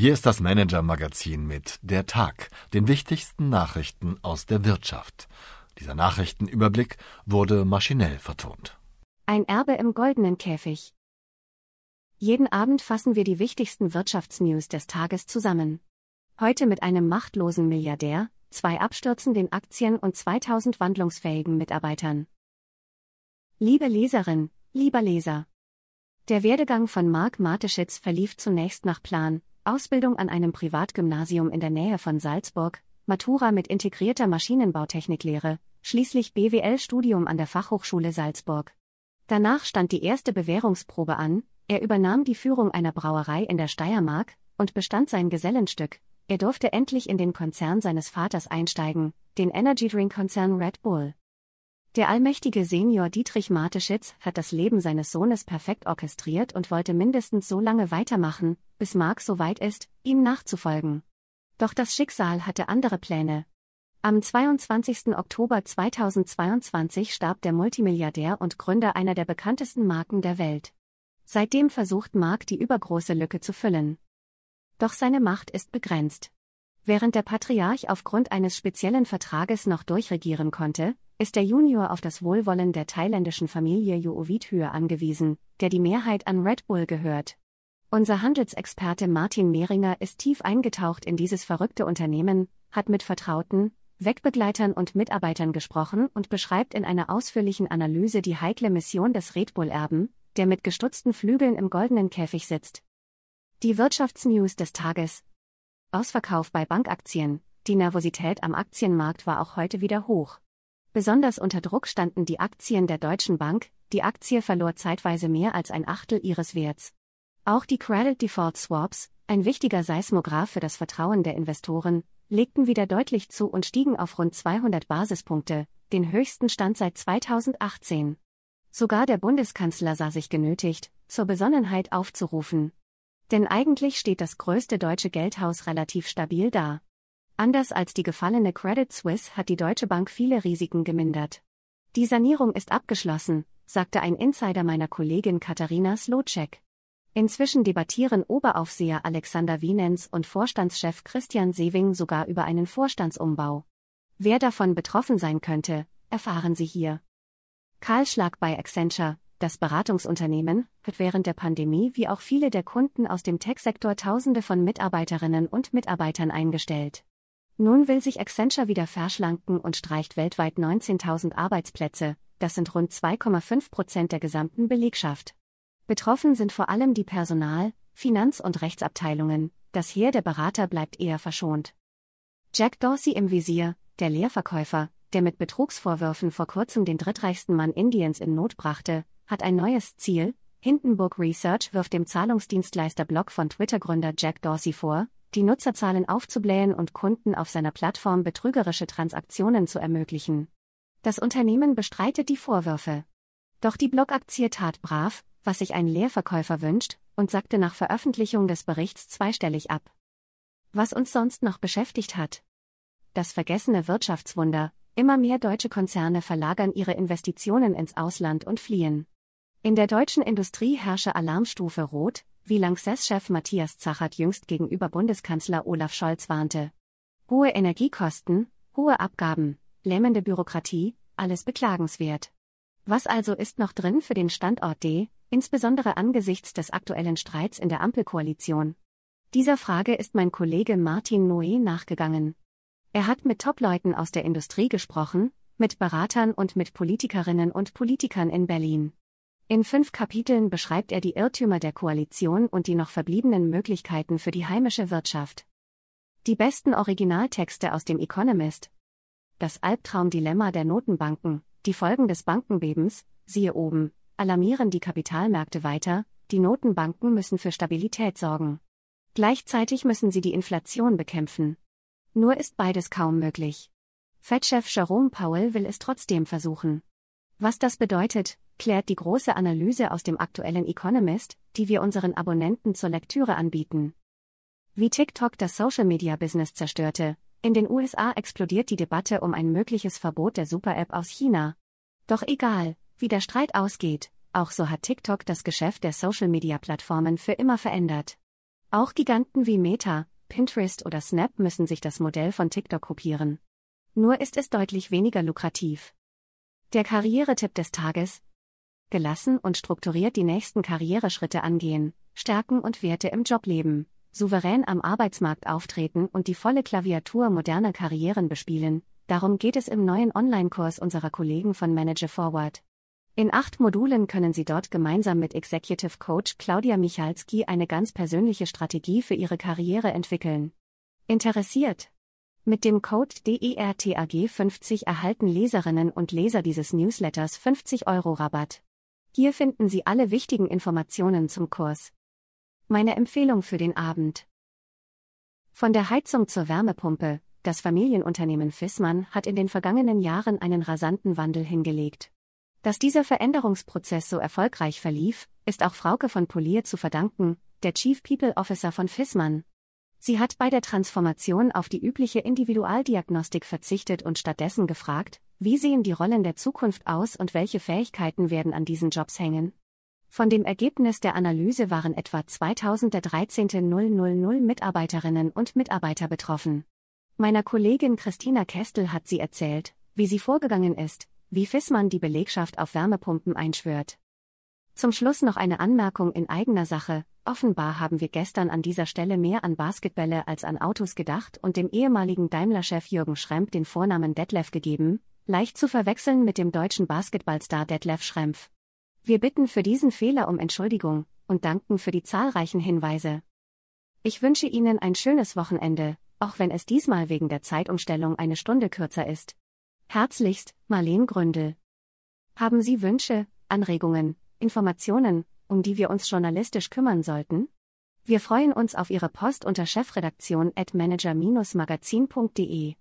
Hier ist das Manager-Magazin mit Der Tag, den wichtigsten Nachrichten aus der Wirtschaft. Dieser Nachrichtenüberblick wurde maschinell vertont. Ein Erbe im goldenen Käfig. Jeden Abend fassen wir die wichtigsten Wirtschaftsnews des Tages zusammen. Heute mit einem machtlosen Milliardär, zwei abstürzenden Aktien und 2000 wandlungsfähigen Mitarbeitern. Liebe Leserin, lieber Leser. Der Werdegang von Marc Mateschitz verlief zunächst nach Plan, Ausbildung an einem Privatgymnasium in der Nähe von Salzburg, Matura mit integrierter Maschinenbautechniklehre, schließlich BWL-Studium an der Fachhochschule Salzburg. Danach stand die erste Bewährungsprobe an, er übernahm die Führung einer Brauerei in der Steiermark und bestand sein Gesellenstück. Er durfte endlich in den Konzern seines Vaters einsteigen, den Energy Drink Konzern Red Bull. Der allmächtige Senior Dietrich Mateschitz hat das Leben seines Sohnes perfekt orchestriert und wollte mindestens so lange weitermachen, bis Mark so weit ist, ihm nachzufolgen. Doch das Schicksal hatte andere Pläne. Am 22. Oktober 2022 starb der Multimilliardär und Gründer einer der bekanntesten Marken der Welt. Seitdem versucht Mark die übergroße Lücke zu füllen. Doch seine Macht ist begrenzt. Während der Patriarch aufgrund eines speziellen Vertrages noch durchregieren konnte, ist der Junior auf das Wohlwollen der thailändischen Familie Joovithüe angewiesen, der die Mehrheit an Red Bull gehört. Unser Handelsexperte Martin Mehringer ist tief eingetaucht in dieses verrückte Unternehmen, hat mit Vertrauten, Wegbegleitern und Mitarbeitern gesprochen und beschreibt in einer ausführlichen Analyse die heikle Mission des Red Bull-Erben, der mit gestutzten Flügeln im goldenen Käfig sitzt. Die Wirtschaftsnews des Tages. Ausverkauf bei Bankaktien. Die Nervosität am Aktienmarkt war auch heute wieder hoch. Besonders unter Druck standen die Aktien der Deutschen Bank, die Aktie verlor zeitweise mehr als ein Achtel ihres Werts. Auch die Credit Default Swaps, ein wichtiger Seismograph für das Vertrauen der Investoren, legten wieder deutlich zu und stiegen auf rund 200 Basispunkte, den höchsten Stand seit 2018. Sogar der Bundeskanzler sah sich genötigt, zur Besonnenheit aufzurufen. Denn eigentlich steht das größte deutsche Geldhaus relativ stabil da. Anders als die gefallene Credit Suisse hat die Deutsche Bank viele Risiken gemindert. Die Sanierung ist abgeschlossen, sagte ein Insider meiner Kollegin Katharina Slotschek. Inzwischen debattieren Oberaufseher Alexander Wienens und Vorstandschef Christian Sewing sogar über einen Vorstandsumbau. Wer davon betroffen sein könnte, erfahren Sie hier. Kahlschlag bei Accenture, das Beratungsunternehmen, wird während der Pandemie wie auch viele der Kunden aus dem Tech-Sektor Tausende von Mitarbeiterinnen und Mitarbeitern eingestellt. Nun will sich Accenture wieder verschlanken und streicht weltweit 19.000 Arbeitsplätze, das sind rund 2,5 Prozent der gesamten Belegschaft. Betroffen sind vor allem die Personal-, Finanz- und Rechtsabteilungen, das Heer der Berater bleibt eher verschont. Jack Dorsey im Visier, der Leerverkäufer, der mit Betrugsvorwürfen vor kurzem den drittreichsten Mann Indiens in Not brachte, hat ein neues Ziel. Hindenburg Research wirft dem Zahlungsdienstleister Block von Twitter-Gründer Jack Dorsey vor, die Nutzerzahlen aufzublähen und Kunden auf seiner Plattform betrügerische Transaktionen zu ermöglichen. Das Unternehmen bestreitet die Vorwürfe. Doch die Blockaktie tat brav, was sich ein Leerverkäufer wünscht, und sagte nach Veröffentlichung des Berichts zweistellig ab. Was uns sonst noch beschäftigt hat. Das vergessene Wirtschaftswunder, immer mehr deutsche Konzerne verlagern ihre Investitionen ins Ausland und fliehen. In der deutschen Industrie herrsche Alarmstufe Rot, wie Lanxess-Chef Matthias Zachert jüngst gegenüber Bundeskanzler Olaf Scholz warnte. Hohe Energiekosten, hohe Abgaben, lähmende Bürokratie, alles beklagenswert. Was also ist noch drin für den Standort D, insbesondere angesichts des aktuellen Streits in der Ampelkoalition? Dieser Frage ist mein Kollege Martin Noé nachgegangen. Er hat mit Topleuten aus der Industrie gesprochen, mit Beratern und mit Politikerinnen und Politikern in Berlin. In fünf Kapiteln beschreibt er die Irrtümer der Koalition und die noch verbliebenen Möglichkeiten für die heimische Wirtschaft. Die besten Originaltexte aus dem Economist. Das Albtraumdilemma der Notenbanken, die Folgen des Bankenbebens, siehe oben, alarmieren die Kapitalmärkte weiter, die Notenbanken müssen für Stabilität sorgen. Gleichzeitig müssen sie die Inflation bekämpfen. Nur ist beides kaum möglich. Fed-Chef Jerome Powell will es trotzdem versuchen. Was das bedeutet, klärt die große Analyse aus dem aktuellen Economist, die wir unseren Abonnenten zur Lektüre anbieten. Wie TikTok das Social-Media-Business zerstörte, in den USA explodiert die Debatte um ein mögliches Verbot der Super-App aus China. Doch egal, wie der Streit ausgeht, auch so hat TikTok das Geschäft der Social-Media-Plattformen für immer verändert. Auch Giganten wie Meta, Pinterest oder Snap müssen sich das Modell von TikTok kopieren. Nur ist es deutlich weniger lukrativ. Der Karrieretipp des Tages. Gelassen und strukturiert die nächsten Karriereschritte angehen, Stärken und Werte im Job leben, souverän am Arbeitsmarkt auftreten und die volle Klaviatur moderner Karrieren bespielen, darum geht es im neuen Online-Kurs unserer Kollegen von Manager Forward. In acht Modulen können Sie dort gemeinsam mit Executive Coach Claudia Michalski eine ganz persönliche Strategie für Ihre Karriere entwickeln. Interessiert? Mit dem Code DERTAG50 erhalten Leserinnen und Leser dieses Newsletters 50 Euro Rabatt. Hier finden Sie alle wichtigen Informationen zum Kurs. Meine Empfehlung für den Abend. Von der Heizung zur Wärmepumpe, das Familienunternehmen Fissmann hat in den vergangenen Jahren einen rasanten Wandel hingelegt. Dass dieser Veränderungsprozess so erfolgreich verlief, ist auch Frauke von Polier zu verdanken, der Chief People Officer von Fissmann. Sie hat bei der Transformation auf die übliche Individualdiagnostik verzichtet und stattdessen gefragt, wie sehen die Rollen der Zukunft aus und welche Fähigkeiten werden an diesen Jobs hängen? Von dem Ergebnis der Analyse waren etwa 2013.000 Mitarbeiterinnen und Mitarbeiter betroffen. Meiner Kollegin Christina Kestel hat sie erzählt, wie sie vorgegangen ist, wie Fissmann die Belegschaft auf Wärmepumpen einschwört. Zum Schluss noch eine Anmerkung in eigener Sache. Offenbar haben wir gestern an dieser Stelle mehr an Basketbälle als an Autos gedacht und dem ehemaligen Daimler-Chef Jürgen Schrempf den Vornamen Detlef gegeben, leicht zu verwechseln mit dem deutschen Basketballstar Detlef Schrempf. Wir bitten für diesen Fehler um Entschuldigung und danken für die zahlreichen Hinweise. Ich wünsche Ihnen ein schönes Wochenende, auch wenn es diesmal wegen der Zeitumstellung eine Stunde kürzer ist. Herzlichst, Marleen Gründel. Haben Sie Wünsche, Anregungen, Informationen, um die wir uns journalistisch kümmern sollten? Wir freuen uns auf Ihre Post unter chefredaktion at manager-magazin.de.